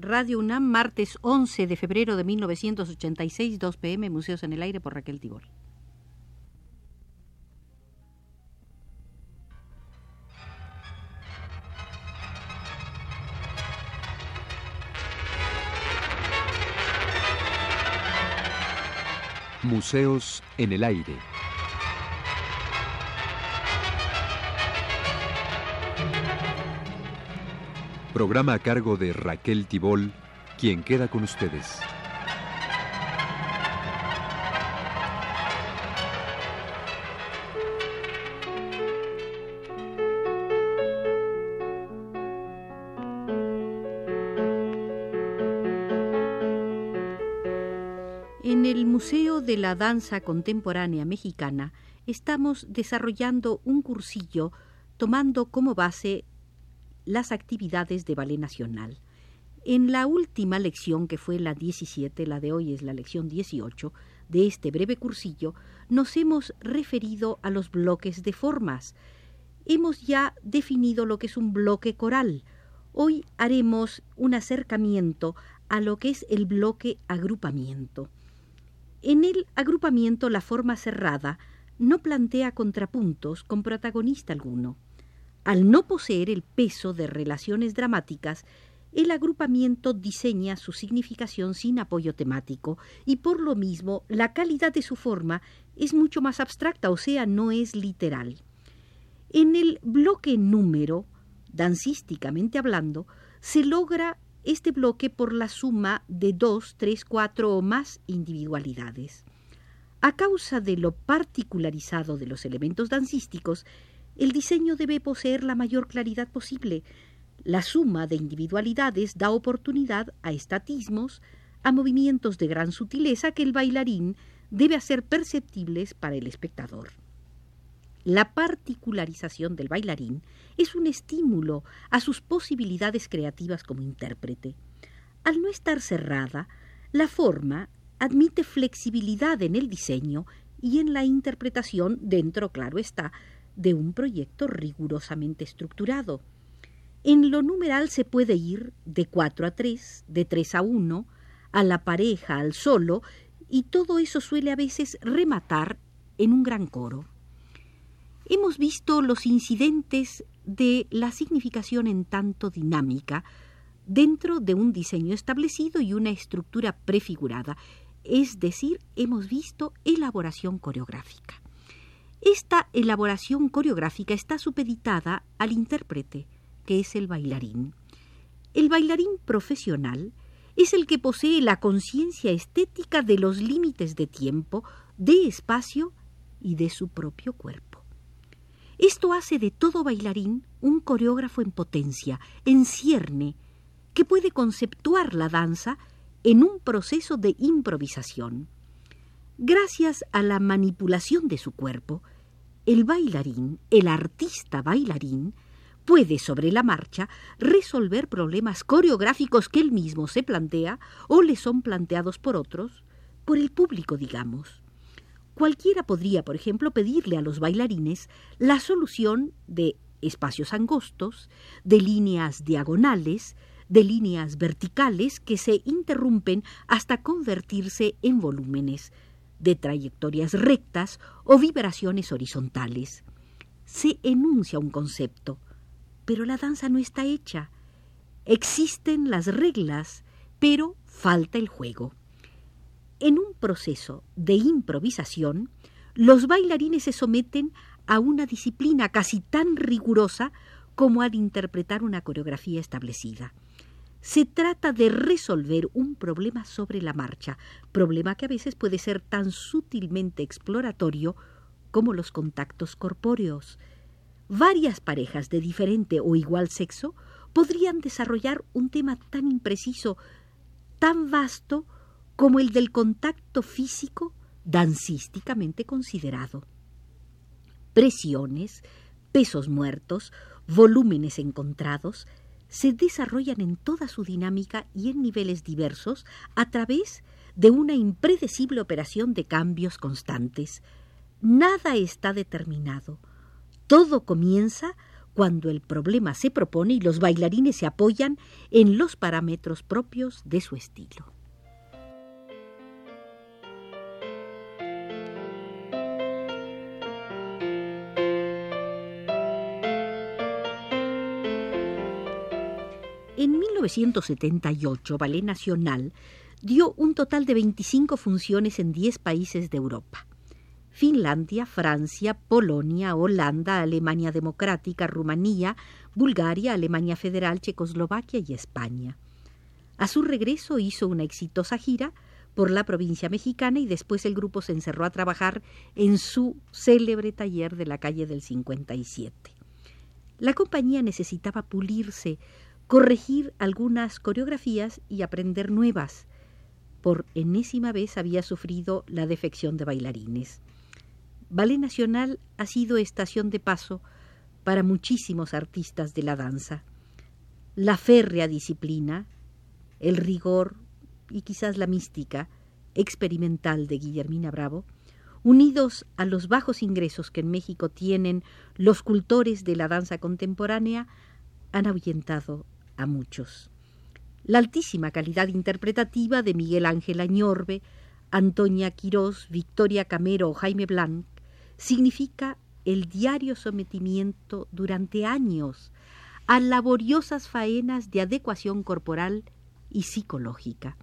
Radio UNAM, martes 11 de febrero de 1986, 2 pm, Museos en el Aire por Raquel Tibor. Museos en el Aire. Programa a cargo de Raquel Tibol, quien queda con ustedes. En el Museo de la Danza Contemporánea Mexicana estamos desarrollando un cursillo tomando como base las actividades de Ballet Nacional. En la última lección, que fue la 17, la de hoy es la lección 18, de este breve cursillo, nos hemos referido a los bloques de formas. Hemos ya definido lo que es un bloque coral. Hoy haremos un acercamiento a lo que es el bloque agrupamiento. En el agrupamiento la forma cerrada no plantea contrapuntos con protagonista alguno. Al no poseer el peso de relaciones dramáticas, el agrupamiento diseña su significación sin apoyo temático y por lo mismo la calidad de su forma es mucho más abstracta, o sea, no es literal. En el bloque número, dancísticamente hablando, se logra este bloque por la suma de dos, tres, cuatro o más individualidades. A causa de lo particularizado de los elementos dancísticos, el diseño debe poseer la mayor claridad posible. La suma de individualidades da oportunidad a estatismos, a movimientos de gran sutileza que el bailarín debe hacer perceptibles para el espectador. La particularización del bailarín es un estímulo a sus posibilidades creativas como intérprete. Al no estar cerrada, la forma admite flexibilidad en el diseño y en la interpretación dentro, claro está, de un proyecto rigurosamente estructurado. En lo numeral se puede ir de 4 a 3, de 3 a 1, a la pareja, al solo, y todo eso suele a veces rematar en un gran coro. Hemos visto los incidentes de la significación en tanto dinámica dentro de un diseño establecido y una estructura prefigurada, es decir, hemos visto elaboración coreográfica. Esta elaboración coreográfica está supeditada al intérprete, que es el bailarín. El bailarín profesional es el que posee la conciencia estética de los límites de tiempo, de espacio y de su propio cuerpo. Esto hace de todo bailarín un coreógrafo en potencia, en cierne, que puede conceptuar la danza en un proceso de improvisación. Gracias a la manipulación de su cuerpo, el bailarín, el artista bailarín, puede sobre la marcha resolver problemas coreográficos que él mismo se plantea o le son planteados por otros, por el público, digamos. Cualquiera podría, por ejemplo, pedirle a los bailarines la solución de espacios angostos, de líneas diagonales, de líneas verticales que se interrumpen hasta convertirse en volúmenes, de trayectorias rectas o vibraciones horizontales. Se enuncia un concepto, pero la danza no está hecha. Existen las reglas, pero falta el juego. En un proceso de improvisación, los bailarines se someten a una disciplina casi tan rigurosa como al interpretar una coreografía establecida. Se trata de resolver un problema sobre la marcha, problema que a veces puede ser tan sutilmente exploratorio como los contactos corpóreos. Varias parejas de diferente o igual sexo podrían desarrollar un tema tan impreciso, tan vasto como el del contacto físico dancísticamente considerado. Presiones, pesos muertos, volúmenes encontrados, se desarrollan en toda su dinámica y en niveles diversos a través de una impredecible operación de cambios constantes. Nada está determinado. Todo comienza cuando el problema se propone y los bailarines se apoyan en los parámetros propios de su estilo. 1978, Ballet Nacional dio un total de 25 funciones en 10 países de Europa. Finlandia, Francia, Polonia, Holanda, Alemania Democrática, Rumanía, Bulgaria, Alemania Federal, Checoslovaquia y España. A su regreso hizo una exitosa gira por la provincia mexicana y después el grupo se encerró a trabajar en su célebre taller de la calle del 57. La compañía necesitaba pulirse, corregir algunas coreografías y aprender nuevas. Por enésima vez había sufrido la defección de bailarines. Ballet Nacional ha sido estación de paso para muchísimos artistas de la danza. La férrea disciplina, el rigor y quizás la mística experimental de Guillermina Bravo, unidos a los bajos ingresos que en México tienen los cultores de la danza contemporánea, han ahuyentado a muchos. La altísima calidad interpretativa de Miguel Ángel Añorbe, Antonia Quirós, Victoria Camero o Jaime Blanc significa el diario sometimiento durante años a laboriosas faenas de adecuación corporal y psicológica.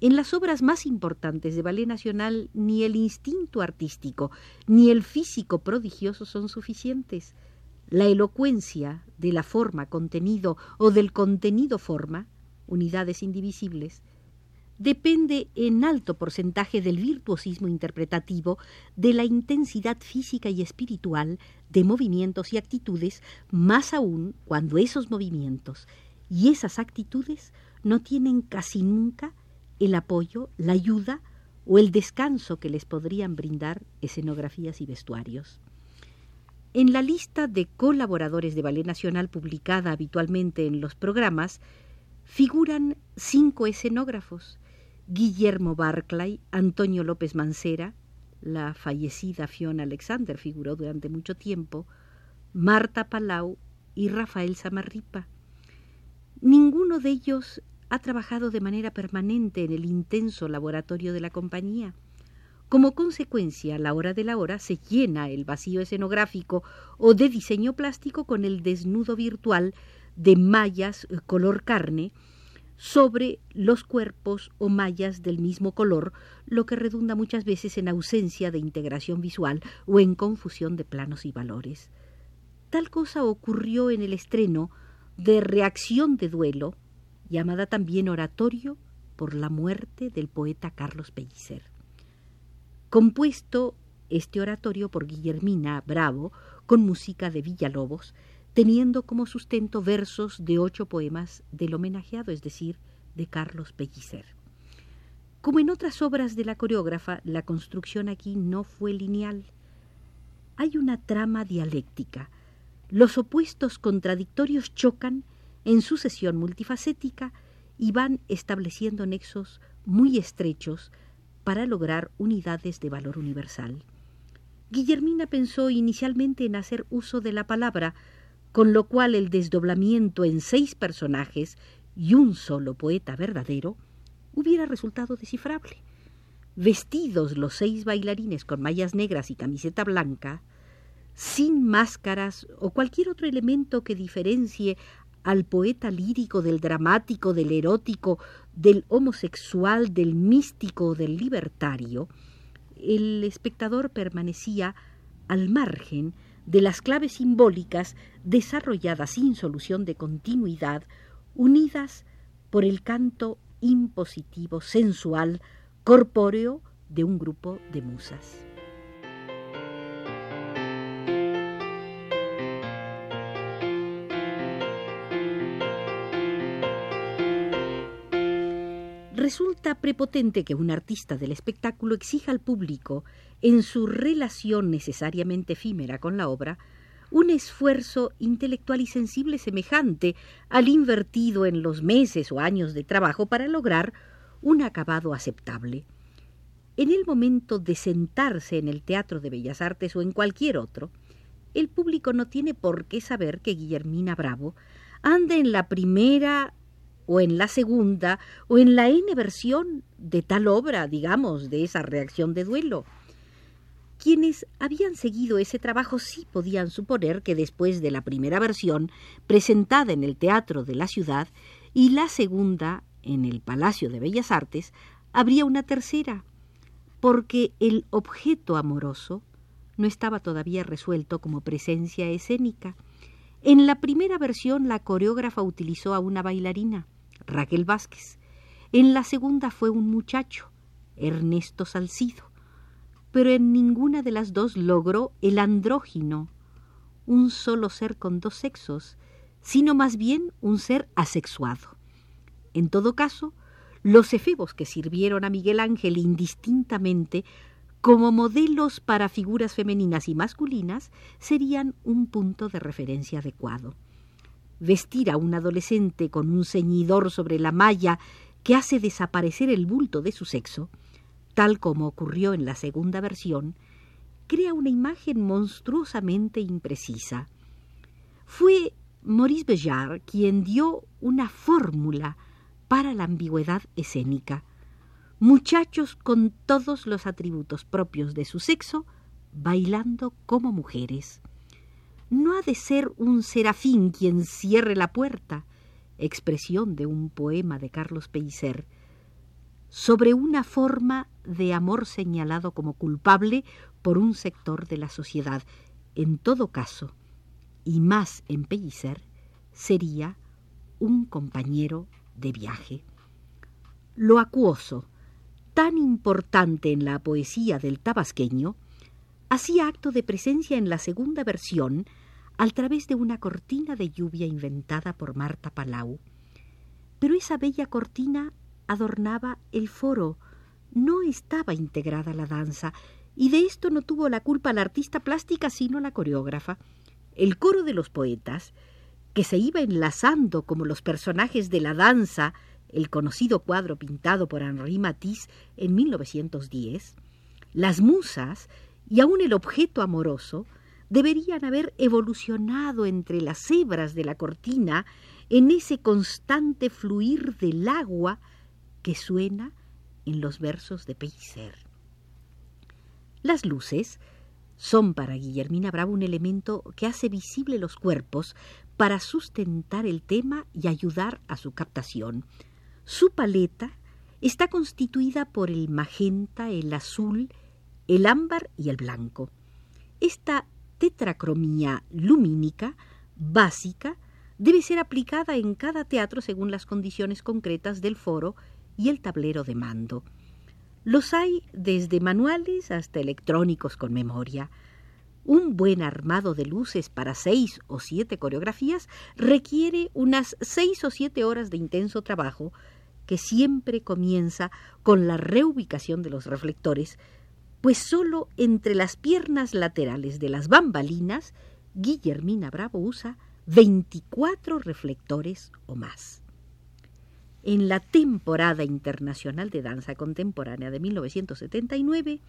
En las obras más importantes de Ballet Nacional ni el instinto artístico ni el físico prodigioso son suficientes la elocuencia de la forma contenido o del contenido forma, unidades indivisibles, depende en alto porcentaje del virtuosismo interpretativo, de la intensidad física y espiritual de movimientos y actitudes, más aún cuando esos movimientos y esas actitudes no tienen casi nunca el apoyo, la ayuda o el descanso que les podrían brindar escenografías y vestuarios. En la lista de colaboradores de Ballet Nacional publicada habitualmente en los programas figuran cinco escenógrafos, Guillermo Barclay, Antonio López Mancera, la fallecida Fiona Alexander figuró durante mucho tiempo, Marta Palau y Rafael Samarripa. Ninguno de ellos ha trabajado de manera permanente en el intenso laboratorio de la compañía. Como consecuencia, la hora de la hora se llena el vacío escenográfico o de diseño plástico con el desnudo virtual de mallas eh, color carne sobre los cuerpos o mallas del mismo color, lo que redunda muchas veces en ausencia de integración visual o en confusión de planos y valores. Tal cosa ocurrió en el estreno de Reacción de Duelo, llamada también Oratorio por la muerte del poeta Carlos Pellicer compuesto este oratorio por Guillermina Bravo con música de Villalobos, teniendo como sustento versos de ocho poemas del homenajeado, es decir, de Carlos Pellicer. Como en otras obras de la coreógrafa, la construcción aquí no fue lineal. Hay una trama dialéctica. Los opuestos contradictorios chocan en sucesión multifacética y van estableciendo nexos muy estrechos para lograr unidades de valor universal. Guillermina pensó inicialmente en hacer uso de la palabra, con lo cual el desdoblamiento en seis personajes y un solo poeta verdadero hubiera resultado descifrable. Vestidos los seis bailarines con mallas negras y camiseta blanca, sin máscaras o cualquier otro elemento que diferencie al poeta lírico, del dramático, del erótico, del homosexual, del místico, del libertario, el espectador permanecía al margen de las claves simbólicas desarrolladas sin solución de continuidad, unidas por el canto impositivo, sensual, corpóreo de un grupo de musas. Resulta prepotente que un artista del espectáculo exija al público, en su relación necesariamente efímera con la obra, un esfuerzo intelectual y sensible semejante al invertido en los meses o años de trabajo para lograr un acabado aceptable. En el momento de sentarse en el Teatro de Bellas Artes o en cualquier otro, el público no tiene por qué saber que Guillermina Bravo anda en la primera o en la segunda o en la N versión de tal obra, digamos, de esa reacción de duelo. Quienes habían seguido ese trabajo sí podían suponer que después de la primera versión, presentada en el Teatro de la Ciudad, y la segunda en el Palacio de Bellas Artes, habría una tercera, porque el objeto amoroso no estaba todavía resuelto como presencia escénica. En la primera versión la coreógrafa utilizó a una bailarina, Raquel Vázquez. En la segunda fue un muchacho, Ernesto Salcido. Pero en ninguna de las dos logró el andrógino, un solo ser con dos sexos, sino más bien un ser asexuado. En todo caso, los efebos que sirvieron a Miguel Ángel indistintamente como modelos para figuras femeninas y masculinas serían un punto de referencia adecuado. Vestir a un adolescente con un ceñidor sobre la malla que hace desaparecer el bulto de su sexo, tal como ocurrió en la segunda versión, crea una imagen monstruosamente imprecisa. Fue Maurice Béjart quien dio una fórmula para la ambigüedad escénica muchachos con todos los atributos propios de su sexo, bailando como mujeres. No ha de ser un serafín quien cierre la puerta, expresión de un poema de Carlos Pellicer, sobre una forma de amor señalado como culpable por un sector de la sociedad. En todo caso, y más en Pellicer, sería un compañero de viaje. Lo acuoso, tan importante en la poesía del tabasqueño, hacía acto de presencia en la segunda versión al través de una cortina de lluvia inventada por Marta Palau. Pero esa bella cortina adornaba el foro, no estaba integrada la danza, y de esto no tuvo la culpa la artista plástica sino la coreógrafa. El coro de los poetas, que se iba enlazando como los personajes de la danza el conocido cuadro pintado por Henri Matisse en 1910, las musas y aun el objeto amoroso deberían haber evolucionado entre las hebras de la cortina en ese constante fluir del agua que suena en los versos de Pellicer. Las luces son para Guillermina Bravo un elemento que hace visible los cuerpos para sustentar el tema y ayudar a su captación. Su paleta está constituida por el magenta, el azul, el ámbar y el blanco. Esta tetracromía lumínica básica debe ser aplicada en cada teatro según las condiciones concretas del foro y el tablero de mando. Los hay desde manuales hasta electrónicos con memoria. Un buen armado de luces para seis o siete coreografías requiere unas seis o siete horas de intenso trabajo que siempre comienza con la reubicación de los reflectores, pues sólo entre las piernas laterales de las bambalinas Guillermina Bravo usa 24 reflectores o más. En la temporada internacional de danza contemporánea de 1979,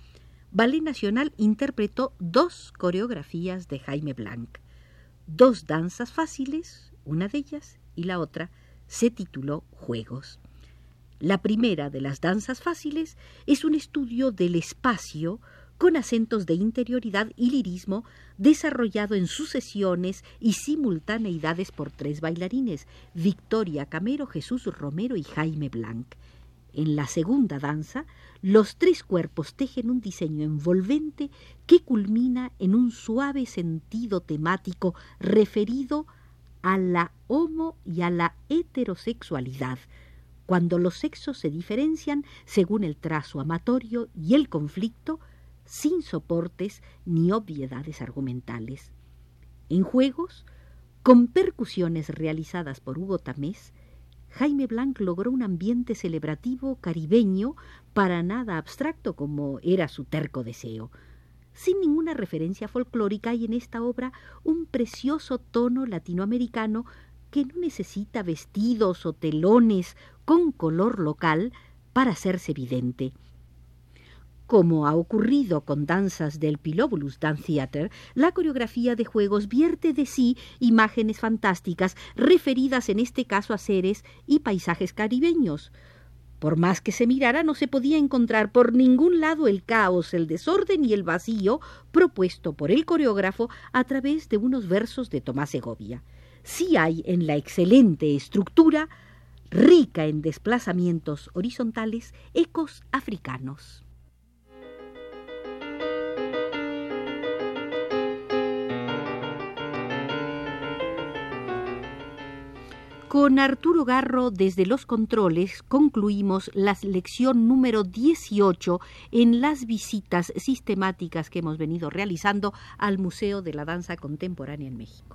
Ballet Nacional interpretó dos coreografías de Jaime Blanc, dos danzas fáciles, una de ellas, y la otra se tituló Juegos. La primera de las danzas fáciles es un estudio del espacio con acentos de interioridad y lirismo desarrollado en sucesiones y simultaneidades por tres bailarines, Victoria Camero, Jesús Romero y Jaime Blanc. En la segunda danza, los tres cuerpos tejen un diseño envolvente que culmina en un suave sentido temático referido a la homo y a la heterosexualidad, cuando los sexos se diferencian según el trazo amatorio y el conflicto, sin soportes ni obviedades argumentales. En juegos, con percusiones realizadas por Hugo Tamés, Jaime Blanc logró un ambiente celebrativo caribeño para nada abstracto como era su terco deseo. Sin ninguna referencia folclórica hay en esta obra un precioso tono latinoamericano que no necesita vestidos o telones con color local para hacerse evidente. Como ha ocurrido con danzas del Pilobulus Dance Theater, la coreografía de juegos vierte de sí imágenes fantásticas referidas en este caso a seres y paisajes caribeños. Por más que se mirara, no se podía encontrar por ningún lado el caos, el desorden y el vacío propuesto por el coreógrafo a través de unos versos de Tomás Segovia. Sí hay en la excelente estructura, rica en desplazamientos horizontales, ecos africanos. Con Arturo Garro desde los controles concluimos la lección número 18 en las visitas sistemáticas que hemos venido realizando al Museo de la Danza Contemporánea en México.